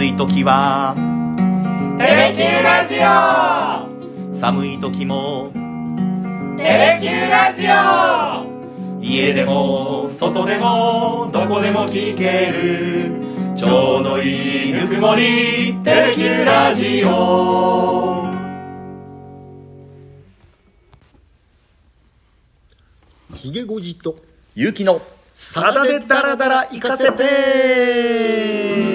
暑い時は。テレキューラジオ。寒い時も。テレキューラジオ。家でも外でもどこでも聞ける。ちょうどいいぬくもり。テレキューラジオ。ひげごじとゆうきのさだでダラダラ行かせて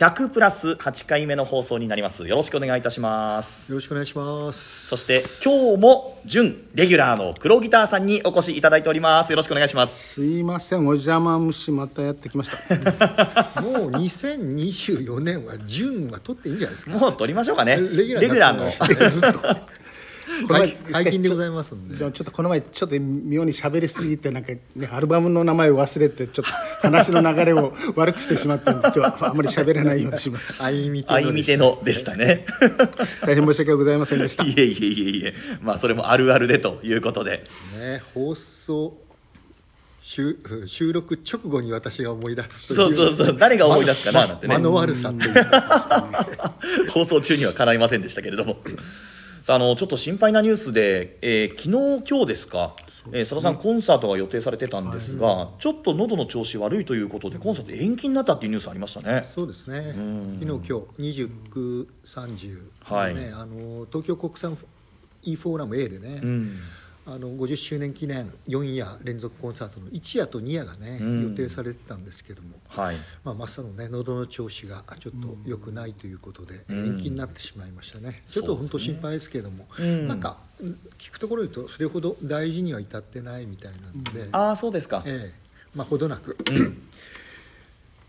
100プラス8回目の放送になります。よろしくお願いいたします。よろしくお願いします。そして今日も準レギュラーの黒ギターさんにお越しいただいております。よろしくお願いします。すいませんお邪魔虫またやってきました。もう2024年は順は取っていいんじゃないですか。もう撮りましょうかね。レギュラーになってしまいました。ずっと解禁でございますんで。でもちょっとこの前ちょっと妙に喋りすぎてなんか、ね、アルバムの名前を忘れてちょっと話の流れを 悪くしてしまったんで今日はあんまり喋れないようにします。あいみてあいみてのでしたね。大変申し訳ございませんでした。いえいえいえいえ。まあそれもあるあるでということで。ね放送収収録直後に私が思い出すといそうそうそう。誰が思い出すかななんてね。間の悪さという放送中には叶いませんでしたけれどもさああのちょっと心配なニュースで、えー昨日今日ですか？えー佐田さんコンサートが予定されてたんですが、ちょっと喉の調子悪いということでコンサート延期になったっていうニュースありましたね。そうですね。昨日今日2930、はい。ね、あの東京国際 e フォーラム A でね、うんあの50周年記念4夜連続コンサートの1夜と2夜がね、うん。予定されてたんですけども、はい。まあ、マスのね喉の調子がちょっと良くないということで、延期になってしまいましたね。ちょっと本当心配ですけども、ん。なんかうん聞くところに言うとそれほど大事には至ってないみたいなんで、ああそうですか、ええ。まあほどなく、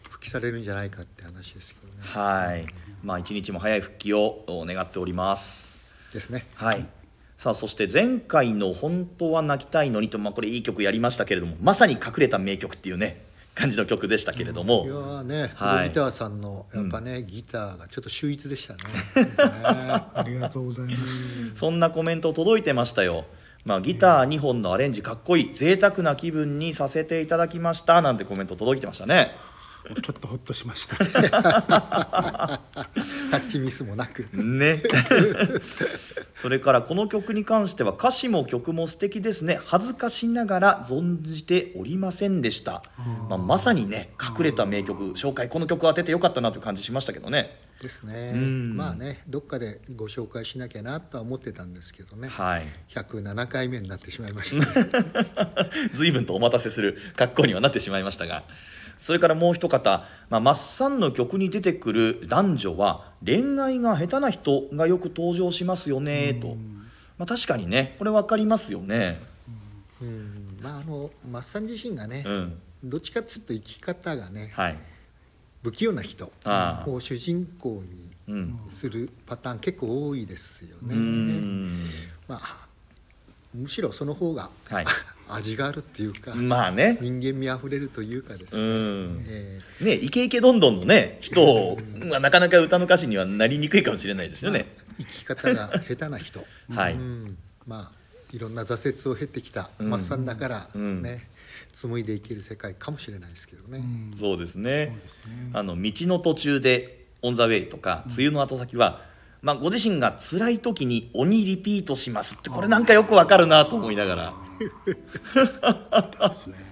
復帰されるんじゃないかって話ですけどね。はい。まあ一日も早い復帰を願っております。ですね。はいさあそして前回の「本当は泣きたいのに」と、まあ、これいい曲やりましたけれどもまさに隠れた名曲っていうね感じの曲でしたけれども、いやーね、はい。ギターさんのやっぱね、ギターがちょっと秀逸でしたね。ね ありがとうございます。そんなコメント届いてましたよ。まあ、ギター2本のアレンジかっこいい贅沢な気分にさせていただきましたなんてコメント届いてましたねちょっとほっとしました。タッチミスもなく。ね。それからこの曲に関しては歌詞も曲も素敵ですね。恥ずかしながら存じておりませんでした、まあ、まさにね隠れた名曲。紹介この曲当ててよかったなという感じしましたけどね。ですね。ん。まあね、どっかでご紹介しなきゃなとは思ってたんですけどね。はい。107回目になってしまいました、ね。随分とお待たせする格好にはなってしまいましたがそれからもう一方、まあ、マッサンの曲に出てくる男女は恋愛が下手な人がよく登場しますよねと、まあ、確かにねこれ分かりますよね。うん、まああのマッサン自身がね、うん。どっちかっつうと生き方がね、はい。不器用な人を主人公にうん。するパターン結構多いですよね。うん。まあむしろその方が、はい。味があるっていうか、まあね。人間味あふれるというかですうね、ん。えねイケイケどんどんのね人を、まあ、なかなか歌の歌詞にはなりにくいかもしれないですよね、ー生き方が下手な人、はい。うん、まあいろんな挫折を経てきたうん。マッサンだからね、うん。紡いでいける世界かもしれないですけどね、そうですね。そうですね。あの道の途中で「オン・ザ・ウェイ」とか「梅雨の後先は」まあ、ご自身が辛い時に「鬼リピートします」ってこれなんかよくわかるなと思いながら。ですね。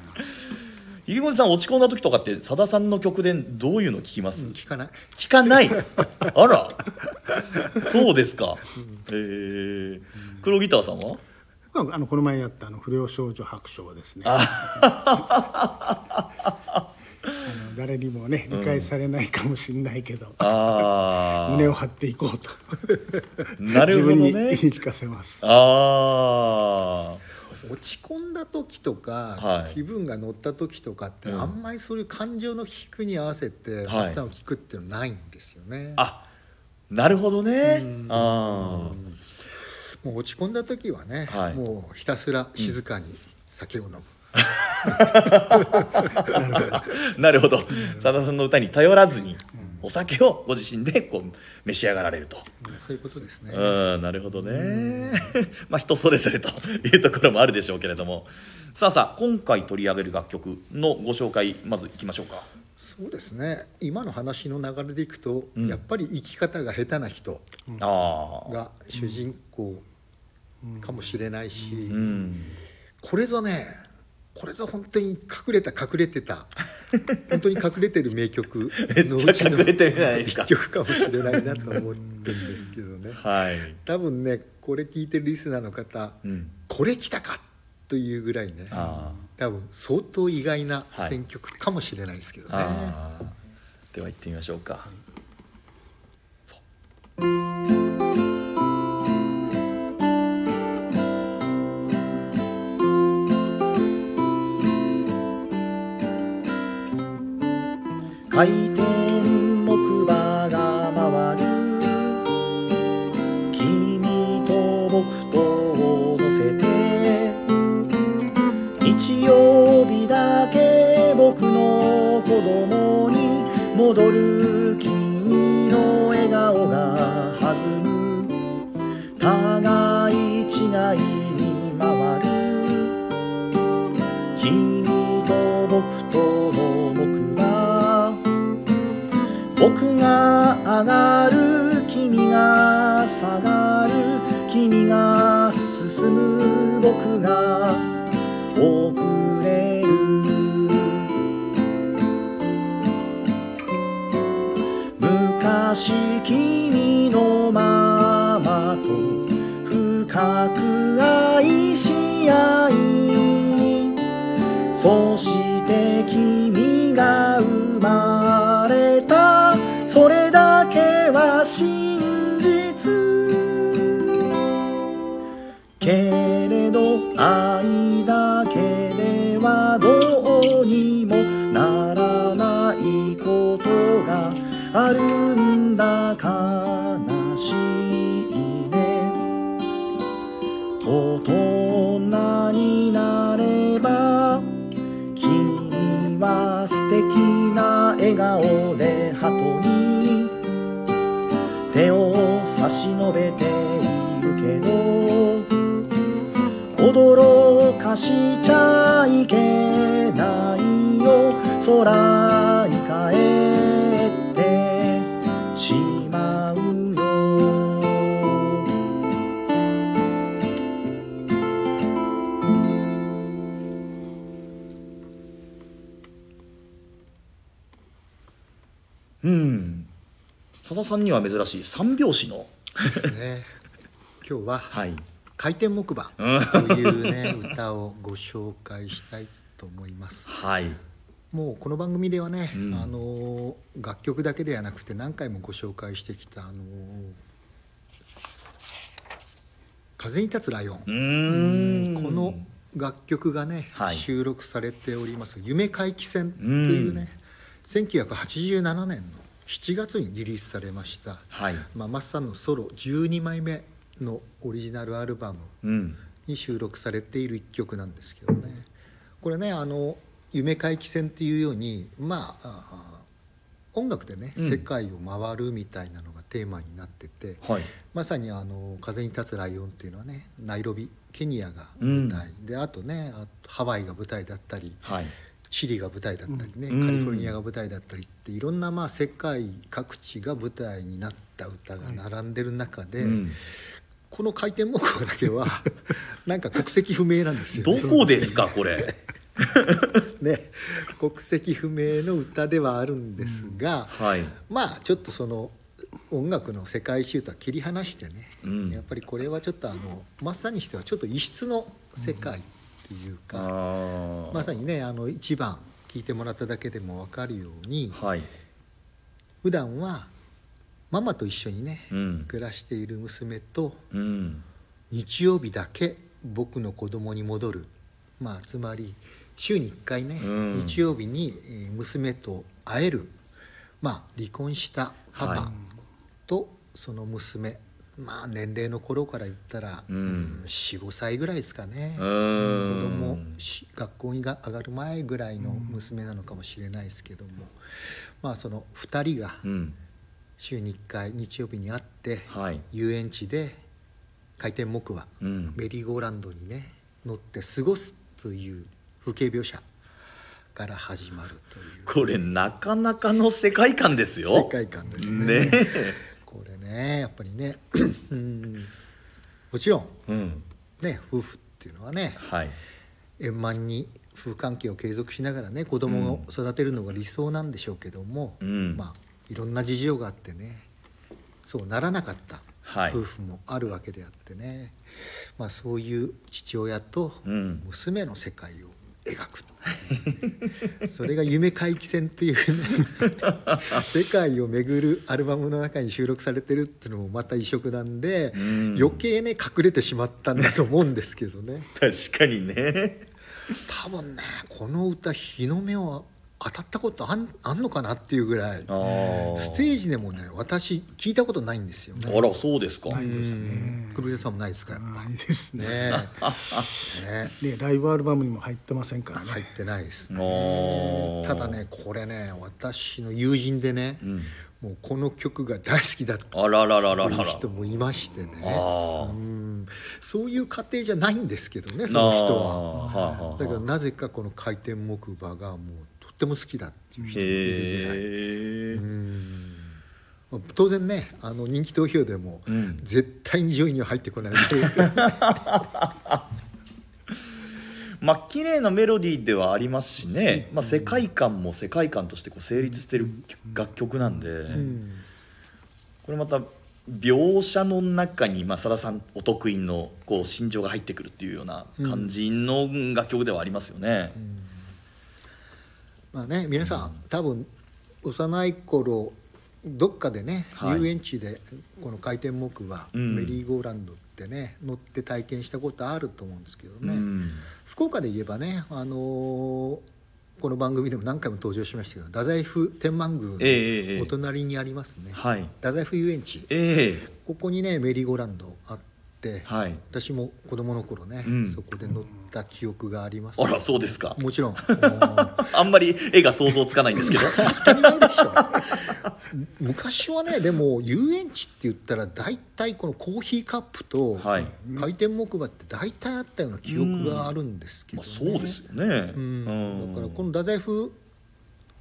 ひげごじさん落ち込んだ時とかってさださんの曲でどういうの聞きます、聞かない。聞かない？あら。そうですか、へえ黒ギターさんは？あのこの前やったあの不良少女白書はですねあの誰にもね理解されないかもしれないけど、あ 胸を張っていこうと。なるほどね。自分に言い聞かせます。ああ落ち込んだ時とか、はい。気分が乗った時とかって、うん。あんまりそういう感情の低に合わせてマッサンを聞くっていうのはないんですよね、あなるほどね。あもう落ち込んだ時はね、はい。もうひたすら静かに酒を飲む、あなるほど さださんの歌に頼らずにお酒をご自身でこう召し上がられると。そういうことですねうんなるほどね。まあ人それぞれというところもあるでしょうけれどもさあさあ今回取り上げる楽曲のご紹介まずいきましょうか。そうですね今の話の流れでいくと、うんやっぱり生き方が下手な人。が主人公かもしれないし、うん。これぞねこれぞ本当に隠れた隠れてた 本当に隠れてる名曲のうちちの一曲かもしれないなと思ってるんですけどねはい。多分ねこれ聞いてるリスナーの方、うん。これ来たかというぐらいねあ多分相当意外な選曲かもしれないですけどね、あ。ああ。では行ってみましょうか。回転が生まれた。それだけは真実。けれど愛だしちゃいけないよ。空に帰ってしまうよ。うん。佐田さんには珍しい三拍子の。ですね。今日ははい「回転木馬」というね歌をご紹介したいと思います。はい。もうこの番組ではね、うん。あの楽曲だけではなくて何回もご紹介してきたあの風に立つライオン。うーん。この楽曲がね、はい。収録されております「夢回帰戦」というね、1987年の7月にリリースされました、はい。まあ、マッサンのソロ12枚目のオリジナルアルバムうん。に収録されている一曲なんですけどね。これねあの「夢回帰戦」っていうようにまああ音楽でね、うん。世界を回るみたいなのがテーマになってて、はい。まさにあの「風に立つライオン」っていうのはねナイロビケニアが舞台、であとねハワイが舞台だったりはい。チリが舞台だったりね、うん。カリフォルニアが舞台だったりっていろんなまあ世界各地が舞台になった歌が並んでる中で、うんこの回転木馬だけは なんか国籍不明なんですよどこですかこれ？ね。国籍不明の歌ではあるんですが、はい。まあちょっとその音楽の世界集とは切り離してね、うん。やっぱりこれはちょっとあのマッサにしてはちょっと異質の世界っていうあか、ー。まさにねあの一番聴いてもらっただけでも分かるようにはい。普段はママと一緒にね、うん。暮らしている娘とうん。日曜日だけ僕の子供に戻る。まあつまり週に1回ね、うん。日曜日にえー娘と会える。まあ離婚したパパはい。とその娘。まあ年齢の頃から言ったら、うん。うん45歳ぐらいですかね、子供し学校にが上がる前ぐらいの娘なのかもしれないですけども、まあその2人がうん週に1回日曜日に会って、はい。遊園地で回転木馬、うん。メリーゴーランドにね乗って過ごすという風景描写から始まるという。これなかなかの世界観ですよ。世界観ですね。ね。これねやっぱりねうん。もちろんうん。ね夫婦っていうのはねはい。円満に夫婦関係を継続しながらね子供を育てるのが理想なんでしょうけども、うん。まあいろんな事情があってねそうならなかったはい。夫婦もあるわけであってね、まあ、そういう父親とうん。娘の世界を描くうね。それが「夢回帰戦」っていうね 世界を巡るアルバムの中に収録されてるっていうのもまた異色なんで、ん。余計ね隠れてしまったんだと思うんですけどね。確かにね。多分ねこの歌日の目は当たったことあんあんのかなっていうぐらいステージでもね私聞いたことないんですよね。あらそうですか。ないですね。黒出さんもないですかやっぱ。ないですね。ね。ね。ね。ライブアルバムにも入ってませんからね。入ってないですね。ただねこれね私の友人でね、ん。もうこの曲が大好きだってあらららららいうら人もいましてね。うん。そういう家庭じゃないんですけどねその人は。はあはあだけどなぜかこの回転木馬がもうとっても好きだっていう人もいるぐらい。当然ねあの人気投票でも、ん。絶対に上位には入ってこないですけど まあ綺麗なメロディーではありますしね、まあ、世界観も世界観としてこう成立してる楽曲なんで、うんこれまた描写の中に、まあ、さださんお得意のこう心情が入ってくるっていうような感じの楽曲ではありますよね。まあね皆さん多分幼い頃どっかでね、はい。遊園地でこの回転木馬、うん。メリーゴーランドってね乗って体験したことあると思うんですけどね、うん。福岡で言えばね、あのーこの番組でも何回も登場しましたけど太宰府天満宮ええええのお隣にありますね、はい。太宰府遊園地。ええ。ここにねメリーゴーランドあって、はい。私も子供の頃ね、うん。そこで乗った記憶があります。あらそうですか。もちろん。あんまり絵が想像つかないんですけど。当たり前でしょ。昔はねでも遊園地って言ったら大体このコーヒーカップとはい。回転木馬って大体あったような記憶があるんですけまどね、あそうですよね。うん。だからこの太宰府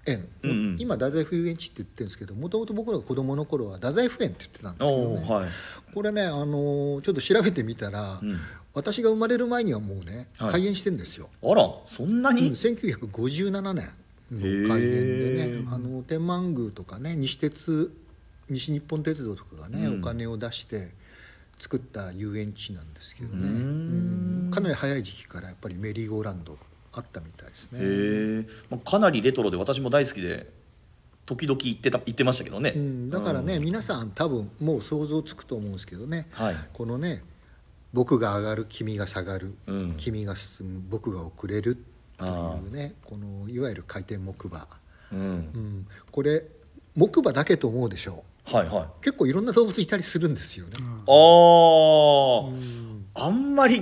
園、うんうん。今太宰府遊園地って言ってるんですけどもともと僕らが子供の頃は太宰府園って言ってたんですけどね、はい。これね、あのーちょっと調べてみたら、うん。私が生まれる前にはもうねはい。開園してんですよ、あらそんなうんに、1957年の開園でねあの天満宮とかね西鉄西日本鉄道とかがね、うん。お金を出して作った遊園地なんですけどね。かなり早い時期からやっぱりメリーゴーランドあったみたいですね。まあ、かなりレトロで私も大好きで時々行ってた行ってましたけどね、うん、だからね、皆さん多分もう想像つくと思うんですけどね、はい。このね「僕が上がる君が下がる、うん。君が進む僕が遅れる」というねこのいわゆる回転木馬、うん。うん、これ木馬だけと思うでしょはいはい。う結構いろんな動物いたりするんですよね。あー。あんまり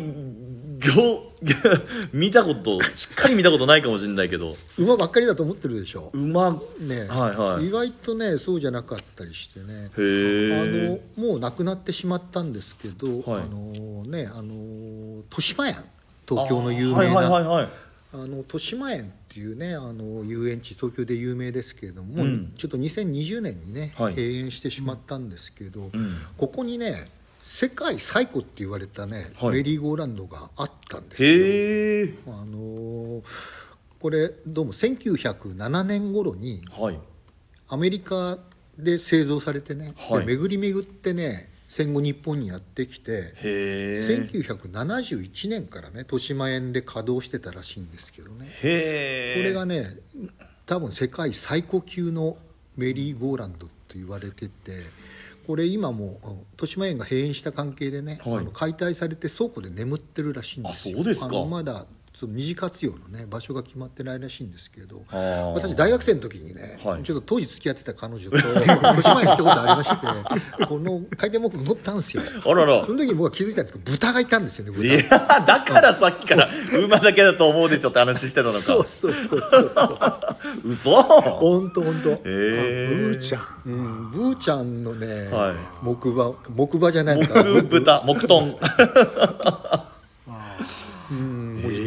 行 見たことしっかり見たことないかもしれないけど。馬ばっかりだと思ってるでしょ。馬ね、はいはい。意外とねそうじゃなかったりしてね。へあえのもう亡くなってしまったんですけど、はい。あのねあの豊島園。東京の有名な、はいはいはいはい。あの豊島園っていうねあの遊園地東京で有名ですけれども、うん。ちょっと2020年にね、はい。閉園してしまったんですけど、ん。ここにね世界最古って言われたね、はい。メリーゴーランドがあったんですよ。あのこれどうも1907年頃にはい。アメリカで製造されてね、はい。で巡り巡ってね戦後日本にやってきてへえ1971年からね豊島園で稼働してたらしいんですけどね。これがね多分世界最古級のメリーゴーランドって言われててこれ今もうん豊島園が閉園した関係でね、はい。あの解体されて倉庫で眠ってるらしいんですよ。あそうですか。のまだちょっと二次活用のね場所が決まってないらしいんですけど私大学生の時にね、はい。ちょっと当時付き合ってた彼女と豊島園行ったことありまして この回転木馬乗ったんですよ。あらら。その時に僕は気づいたんですけど豚がいたんですよね豚。いやだからさっきから馬だけだと思うでしょって話してたのか。そうそうそうそうそう。嘘。本当本当。へえブーちゃん。うん、ブーちゃんのね、はい。木馬木馬じゃないのか。木豚木豚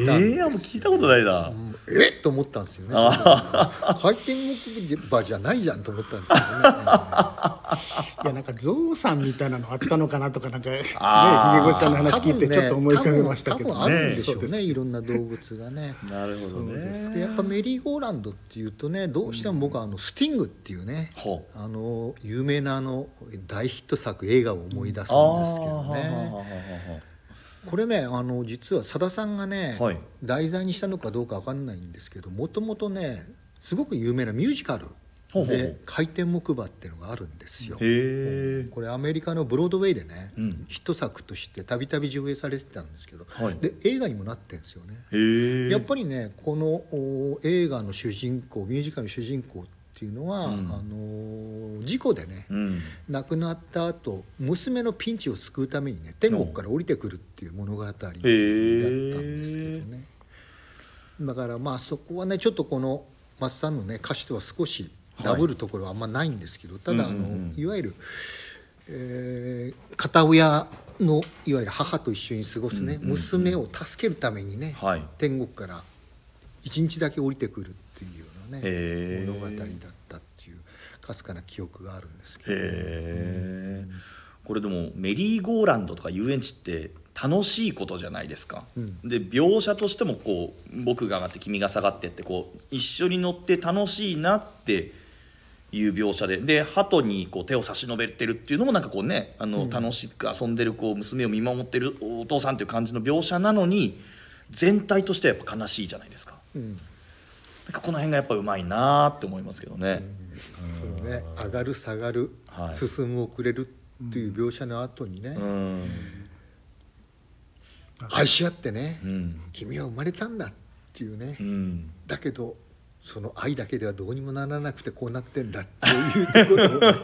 たんです。えもう聞いたことないな。え？っと思ったんですよね。回転木馬じゃないじゃんと思ったんですけどね いやなんかゾウさんみたいなのあったのかなとかなんかねひげ越しさんの話聞いてちょっと思い浮かべましたけど多分多分あるんでしょそううね。いろんな動物がね。なるほどね。でやっぱメリーゴーランドっていうとねどうしても僕はあのスティングっていうね、ほあの有名なあの大ヒット作映画を思い出すんあですけどねこれねあの実はさださんがね、はい。題材にしたのかどうかわかんないんですけどもともとねすごく有名なミュージカルで「回転木馬」っていうのがあるんですよ。これアメリカのブロードウェイでね、うん。ヒット作としてたびたび上映されてたんですけど、はい。で映画にもなってんですよね。やっぱりねこのお映画の主人公ミュージカルの主人公っていうのは、うん。あのー事故でね、うん。亡くなった後娘のピンチを救うためにね天国から降りてくるっていう物語だったんですけどね。だからまあそこはねちょっとこの松さんのね歌詞とは少しダブるところはあんまないんですけど、ただあの、いわゆる、えー片親のいわゆる母と一緒に過ごすね、娘を助けるためにね、はい。天国から一日だけ降りてくるっていうねへー。物語だったっていうかすかな記憶があるんですけど、へえこれでもメリーゴーランドとか遊園地って楽しいことじゃないですか、うん。で描写としてもこう僕が上がって君が下がってってこう一緒に乗って楽しいなっていう描写でで鳩にこう手を差し伸べてるっていうのもなんかこうねあの、楽しく遊んでるこう娘を見守ってるお父さんっていう感じの描写なのに全体としてはやっぱ悲しいじゃないですか。うんかこの辺がやっぱうまいなって思いますけどね。そうね。上がる下がる、はい。進む遅れるっていう描写の後にね、うん、愛し合ってね、うん。君は生まれたんだっていうね、うん。だけどその愛だけではどうにもならなくてこうなってんだっていうところをね、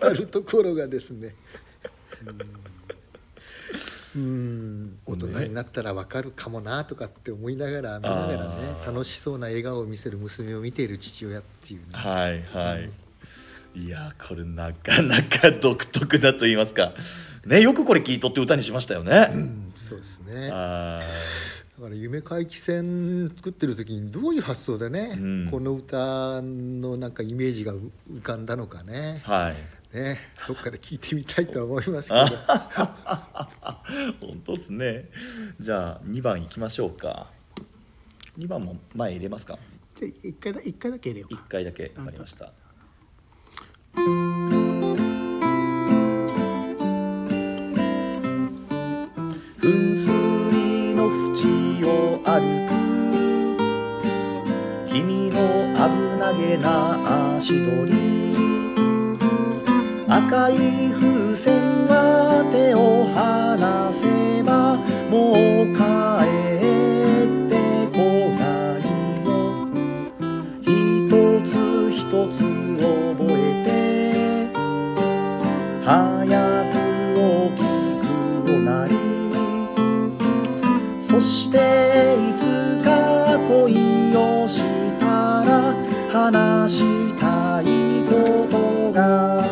語るところがですね。うんうん大人になったらわかるかもなとかって思いながら見ながらね楽しそうな笑顔を見せる娘を見ている父親っていうねはいはい。いやこれなかなか独特だと言いますか。ねよくこれ聞いとって歌にしましたよね。うんそうですねあだから夢回帰戦作ってる時にどういう発想でね、うんこの歌のなんかイメージが浮浮かんだのかねーはい。ねどっかで聞いてみたいとは思いますけど 本当っすね。じゃあ2番いきましょうか。2番も前入れますか？じゃあ一回だ一回だけ入れよう1か回だけわかりました。噴水の縁を歩く君の危なげな足取り赤い風船は手を離せばもう帰ってこない。よ一つ一つ覚えて早く大きくなり。そしていつか恋をしたら話したいことが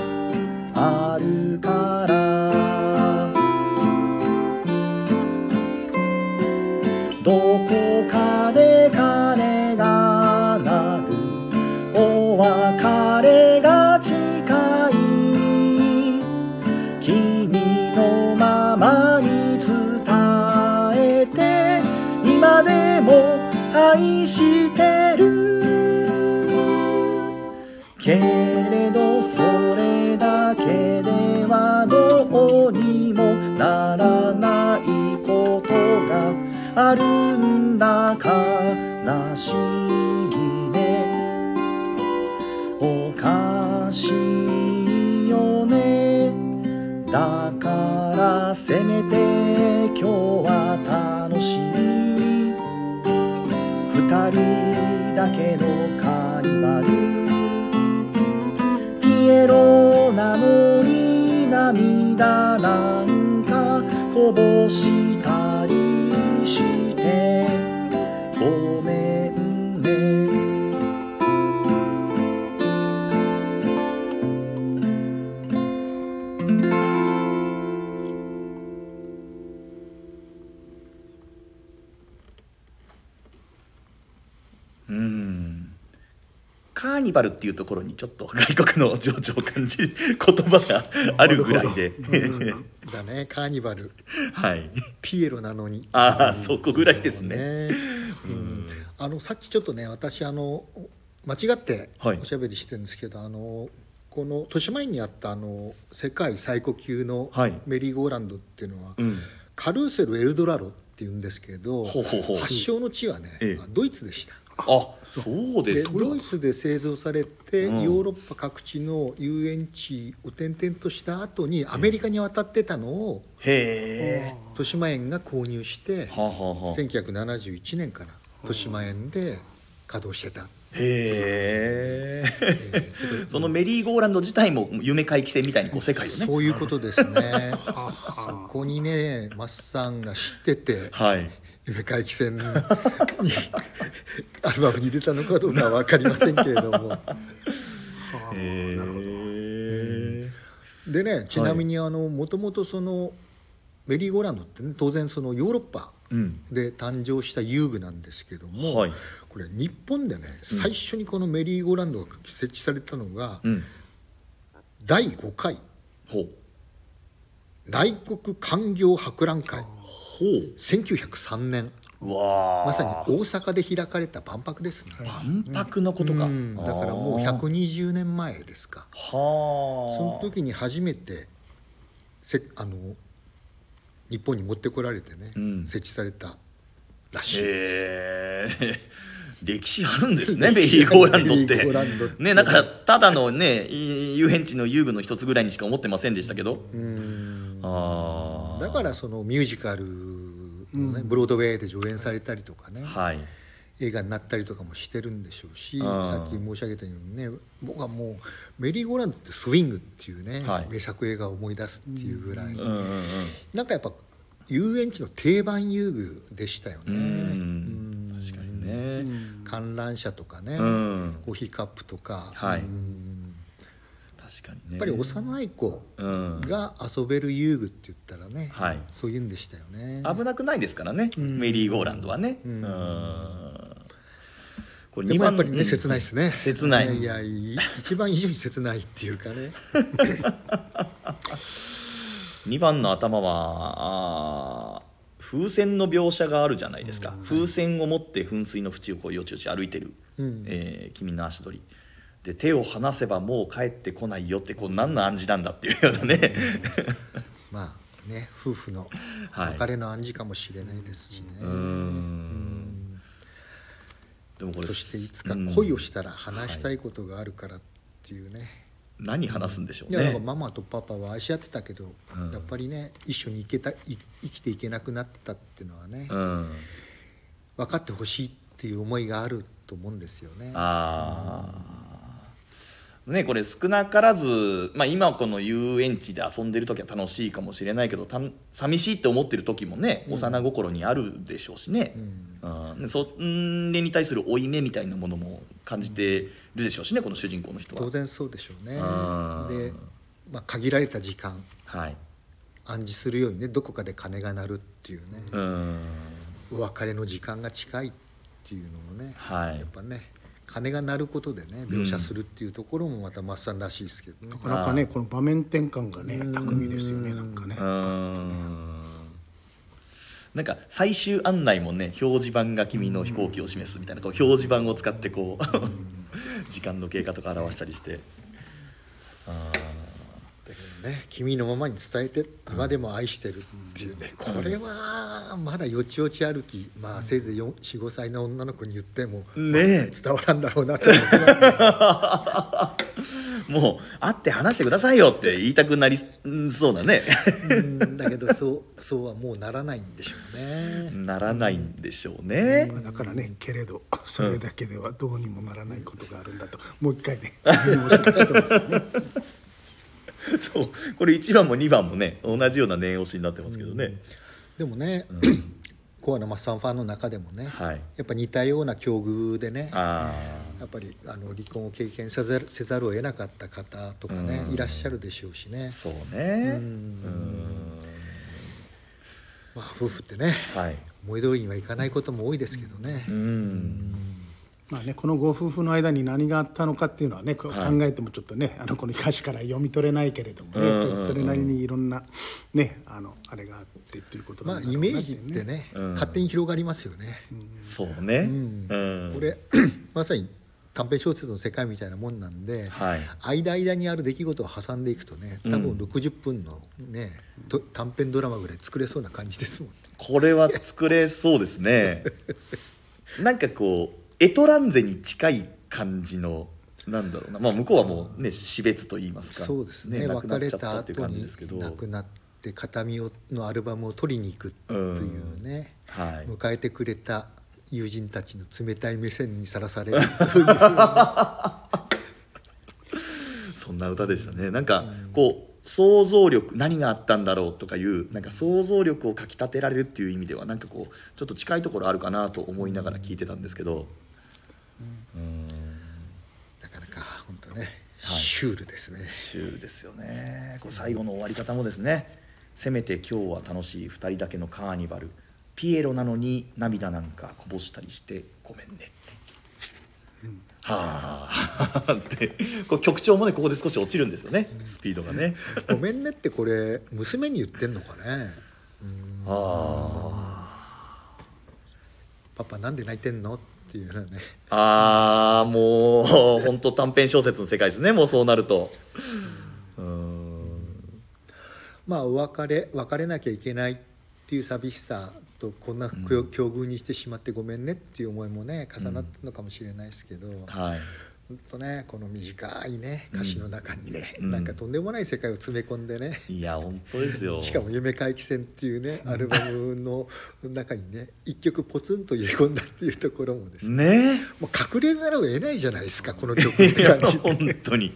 らせめて今日は楽しい人だけのカーニバル。ピエロなのに涙なんかこぼしバルっていうところにちょっと外国の情緒を感じる言葉があるぐらいで、だね。カーニバル。はい。ピエロなのに。ああそこぐらいですね。ねうん。あのさっきちょっとね私あの間違ってはい。おしゃべりしてるんですけど、あのこの豊島園にあったあの世界最古級のはい。メリーゴーランドっていうのは、うん。カルーセル・エルドラロっていうんですけどほうほうほう。発祥の地はね、ええ。ドイツでした。あそうですドイツで製造されて、うん。ヨーロッパ各地の遊園地を転々とした後にアメリカに渡ってたのをへえ。豊島園が購入してはあ、はあはあ、へ1971年から豊島園で稼働してた、え。えそのメリーゴーランド自体も夢回帰線みたいにこう世界をね。そういうことですね。そこにねマッサンが知っててはい夢回帰線に アルバムに入れたのかどうかは分かりませんけれども。へえでねちなみにあのもともとそのメリーゴーランドってね当然そのヨーロッパうん。で誕生した遊具なんですけども、はい。これ日本でね最初にこのメリーゴーランドが設置されたのが、うん。第5回。内国官業博覧会。ほ1903年。まさに大阪で開かれた万博ですね、万博のことか、うん。だからもうあー120年前ですか。はあ。その時に初めてせあの日本に持ってこられてね、うん。設置されたらしいです。へえ。歴史あるんですねベリーゴーランドって。ーゴーランドって。ねなんかただのねい遊園地の遊具の一つぐらいにしか思ってませんでしたけど。うん。ああだからそのミュージカルのね、ブロードウェイで上演されたりとかね、はい。映画になったりとかもしてるんでしょうし、うん。さっき申し上げたようにね僕はもうメリーゴーランドってスイングっていうね、はい。名作映画を思い出すっていうぐらい、うんうん。なんかやっぱ遊園地の定番遊具でしたよね。うん。うん。確かにね。観覧車とかね、うん。コーヒーカップとか、はい。うん確かにね。やっぱり幼い子うん。が遊べる遊具って言ったらね、はい。そういうんでしたよね。危なくないですからね、メリーゴーランドはね、うん。これでもやっぱりね、うん。切ないですね。切ない。いやいやい一番以上に切ないっていうかね。2番の頭は風船の描写があるじゃないですか、風船を持って噴水の縁をこうよちよち歩いてる、うん。えー君の足取りで手を離せばもう帰ってこないよってこう何の暗示なんだっていうようなね。まあね夫婦のはい。別れの暗示かもしれないですしね。でもこれそしていつかうん恋をしたら話したいことがあるからっていうね。何話すんでしょういやママとパパは愛し合ってたけど、うん。やっぱりね一緒に行けたい生きていけなくなったっていうのはね、うん。分かってほしいっていう思いがあると思うんですよね。ああねこれ少なからず、まあ、今この遊園地で遊んでる時は楽しいかもしれないけどた寂しいって思ってる時もね幼心にあるでしょうしね、うん。でそんれに対する負い目みたいなものも感じてるでしょうしねこの主人公の人は。当。然そうでしょうね。で、まあ、限られた時間。はい。暗示するようにねどこかで鐘が鳴るっていうね、うん。お別れの時間が近いっていうのをね、はい。やっぱね鐘が鳴ることでね描写するっていうところもまたマッサンらしいですけどね。なかなかねこの場面転換がね巧みですよねなんかね。うー。んなんか最終案内もね表示板が君の飛行機を示すみたいなこう表示板を使ってこう 時間の経過とか表したりして。あだけどね君のままに伝えて今でも愛してるっていうね、これはまだよちよち歩きまあせいぜい45歳の女の子に言ってもーねえ。伝わらんだろうなと思ってます もう会って話してくださいよって言いたくなりそうだね。うんだけどそうそうはもうならないんでしょうね。ならないんでしょうね、まあだからねけれどそれだけではどうにもならないことがあるんだと、もう一回ね 申し上げてますよね そう。これ1番も2番もね同じような念押しになってますけどね、でもね、コアなマッサンファンの中でもね、はい。やっぱ似たような境遇でねあやっぱりあの離婚を経験せざるせざるを得なかった方とかね、いらっしゃるでしょうしね。あ、そうね。まあ、夫婦ってねはい。思い通りにはいかないことも多いですけどね、うんまあね、このご夫婦の間に何があったのかっていうのはね、考えてもちょっとねあのこの歌詞から読み取れないけれどもね、うんうんうん。それなりにいろんなねあのあれがあってっていうことなまあんだろうなイメージってね、うん。勝手に広がりますよね、そうね。うん、これ まさに短編小説の世界みたいなもんなんで、はい。間間にある出来事を挟んでいくとね多分60分のね、と短編ドラマぐらい作れそうな感じですもんね。これは作れそうですね。なんかこうエトランゼに近い感じのなんだろうな。まあ向こうはもうね死別と言いますか。そうですね。亡くな別れた後に感じですけど。亡くなって形見をのアルバムを取りに行くっていうね、はい。迎えてくれた友人たちの冷たい目線にさらされるという。そんな歌でしたね。なんかこう想像力何があったんだろうとかいうなんか想像力をかきたてられるっていう意味ではなんかこうちょっと近いところあるかなと思いながら聞いてたんですけどなかなか本当ね、シュールですね。シュールですよね。こう最後の終わり方もですね。せめて今日は楽しい2人だけのカーニバル。ピエロなのに涙なんかこぼしたりしてごめんね。はあ。ってこう曲調もねここで少し落ちるんですよね。スピードがね。ごめんねってこれ娘に言ってんのかね。あパパなんで泣いてんの？っていうのはね。ああーもう本当短編小説の世界ですね。もうそうなると。まあお別れ別れなきゃいけないっていう寂しさとこんな境境遇にしてしまってごめんねっていう思いもね重なったのかもしれないですけど、はいほんとねこの短いね歌詞の中にね、うん。なんかとんでもない世界を詰め込んでね、いや本当ですよ。しかも「夢回帰戦」っていうねアルバムの中にね一曲ポツンと入れ込んだっていうところもですね。ね。もう隠れざるを得ないじゃないですかこの曲っていや感じ本当に。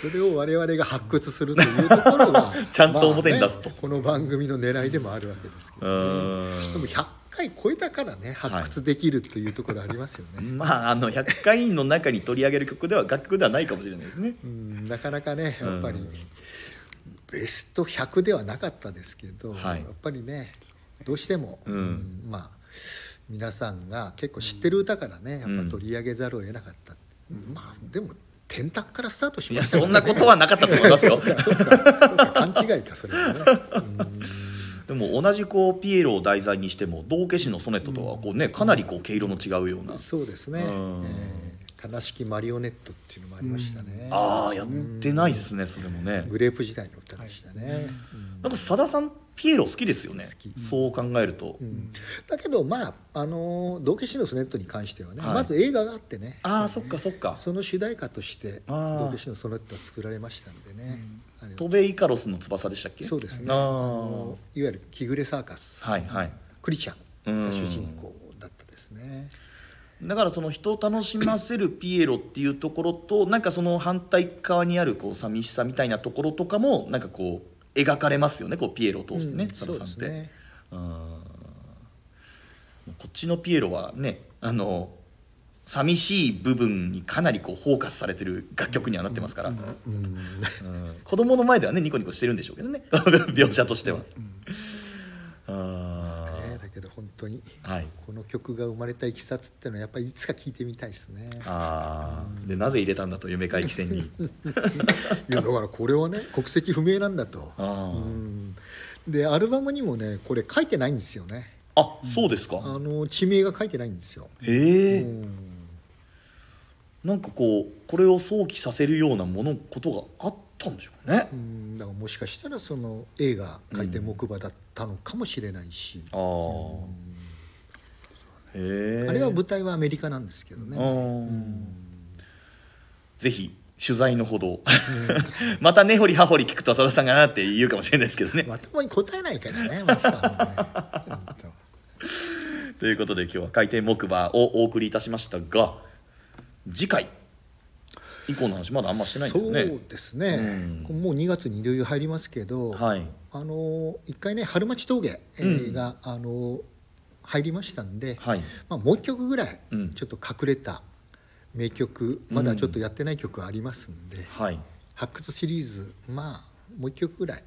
それを我々が発掘するというところが ちゃんと表に出すと。まあねこの番組の狙いでもあるわけですけうど、ね、ーん。でも100回超えたからね発掘できるというところありますよね、まああの100回の中に取り上げる曲では楽曲ではないかもしれないですね。うんなかなかねやっぱりうんベスト100ではなかったですけど、はい。やっぱりねどうしても、うん。うんまあ皆さんが結構知ってる歌からねやっぱ取り上げざるを得なかった、まあでも天卓からスタートしましたそんなことはなかったと思いますよ。勘違いかそれはね、でも同じこうピエロを題材にしても道化師のソネットとはこうねかなりこう毛色の違うような。うんそうですね、悲しきマリオネットっていうのもありましたね、ああやってないっすねそれもね。グレープ時代の歌でしたね、なんかさださんピエロ好きですよね。好き。そう考えると。だけどまああの道化師のソネットに関してはね、はい。まず映画があってね。ああそっかそっか。その主題歌として道化師のソネットは作られましたんでね、あれトベイカロスの翼でしたっけ？そうですね。あのいわゆるキグレサーカス、はいはい。クリちゃんが主人公だったですね、だからその人を楽しませるピエロっていうところとなんかその反対側にあるこう寂しさみたいなところとかもなんかこう描かれますよねこうピエロを通してねうん佐田さんって、ね。うん。こっちのピエロはねあの寂しい部分にかなりこうフォーカスされてる楽曲にはなってますから、うん子供の前ではねニコニコしてるんでしょうけどね。描写としては。あーねだけど本当に、はい。この曲が生まれたいきさつっていうのはやっぱりいつか聞いてみたいですね。あー。でなぜ入れたんだと夢回帰戦に。いやだからこれはね国籍不明なんだと。うん。でアルバムにもねこれ書いてないんですよね。あそうですか。あの地名が書いてないんですよ。へえ、うんなんかこうこれを想起させるようなものことがあったんでしょうね。う。んだからもしかしたらその映画書いて木馬だったのかもしれないし、ああ。へえ。あれは舞台はアメリカなんですけどね、あー。ぜひ取材のほど、また根掘り葉掘り聞くと浅田さんがなって言うかもしれないですけどね。まともに答えないからねマスさんもね。ということで今日は回転木馬をお送りいたしましたが次回。以降の話まだあんましてないんですよね。そうですね、もう2月にいろいろ入りますけど、はい。あの一回ね春町峠、えーがあの入りましたんで、はい。まあ、もう一曲ぐらいうん。ちょっと隠れた名曲、まだちょっとやってない曲ありますんで、はい。発掘シリーズまあもう一曲ぐらい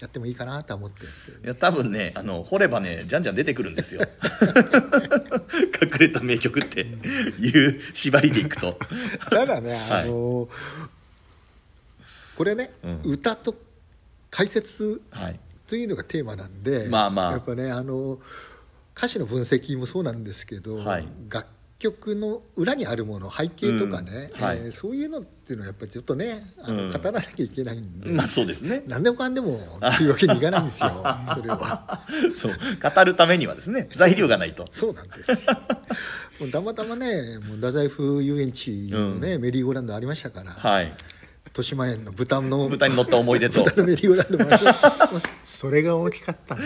やってもいいかなとは思ってるんですけど、いや多分ねあの掘ればねじゃんじゃん出てくるんですよ。隠れた名曲っていう縛りでいくと。ただねあの、これね、うん。歌と解説はい。というのがテーマなんでまあまあ。やっぱねあの歌詞の分析もそうなんですけど、はい。楽曲の裏にあるもの背景とかね、うん。はい。えーそういうのっていうのはやっぱりずっとねあの、うん。語らなきゃいけないんで、まあそうですね。何でもかんでもっていうわけにいかないんですよ それは。そう。語るためにはですね材料がないと。そうなんですよ。もうたまたまねもう太宰府遊園地のね、メリーゴーランドありましたから、はい。豊島園の豚の豚に乗った思い出と。豚のメリーゴーランドもありました。それが大きかったね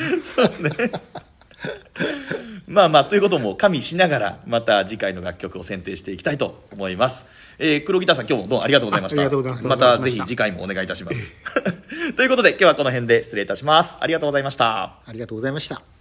まあまあということも加味しながらまた次回の楽曲を選定していきたいと思います、えー、黒ギターさん今日もどうもありがとうございました。また。ぜひ次回もお願いいたします。ということで今日はこの辺で失礼いたします。ありがとうございました。ありがとうございました